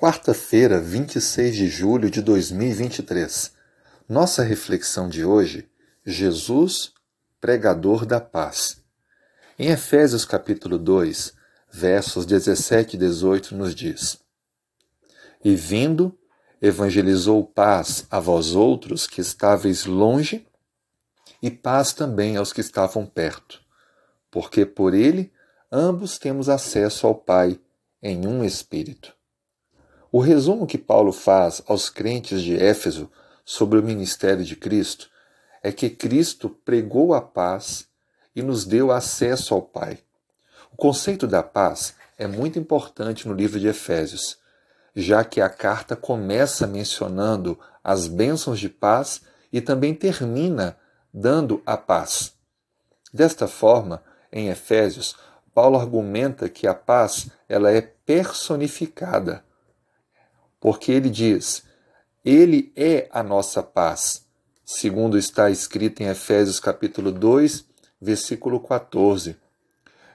Quarta-feira, 26 de julho de 2023. Nossa reflexão de hoje: Jesus, pregador da paz. Em Efésios capítulo 2, versos 17 e 18 nos diz: E vindo, evangelizou paz a vós outros que estáveis longe, e paz também aos que estavam perto, porque por ele ambos temos acesso ao Pai em um espírito. O resumo que Paulo faz aos crentes de Éfeso sobre o ministério de Cristo é que Cristo pregou a paz e nos deu acesso ao Pai. O conceito da paz é muito importante no livro de Efésios, já que a carta começa mencionando as bênçãos de paz e também termina dando a paz. Desta forma, em Efésios, Paulo argumenta que a paz ela é personificada porque ele diz: Ele é a nossa paz, segundo está escrito em Efésios capítulo 2, versículo 14.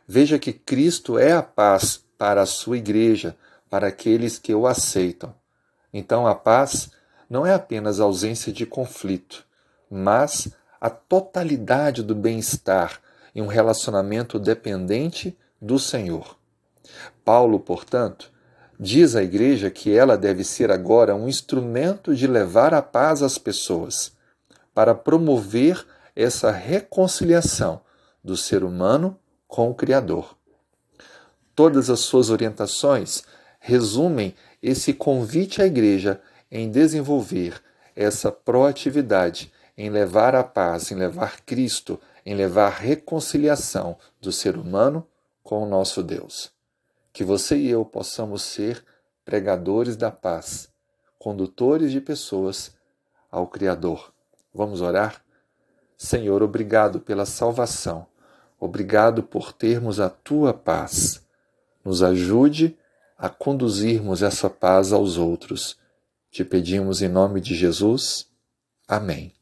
Veja que Cristo é a paz para a sua igreja, para aqueles que o aceitam. Então a paz não é apenas ausência de conflito, mas a totalidade do bem-estar em um relacionamento dependente do Senhor. Paulo, portanto, Diz a Igreja que ela deve ser agora um instrumento de levar a paz às pessoas, para promover essa reconciliação do ser humano com o Criador. Todas as suas orientações resumem esse convite à Igreja em desenvolver essa proatividade em levar a paz, em levar Cristo, em levar reconciliação do ser humano com o nosso Deus que você e eu possamos ser pregadores da paz, condutores de pessoas ao Criador. Vamos orar? Senhor, obrigado pela salvação, obrigado por termos a tua paz. Nos ajude a conduzirmos essa paz aos outros. Te pedimos em nome de Jesus. Amém.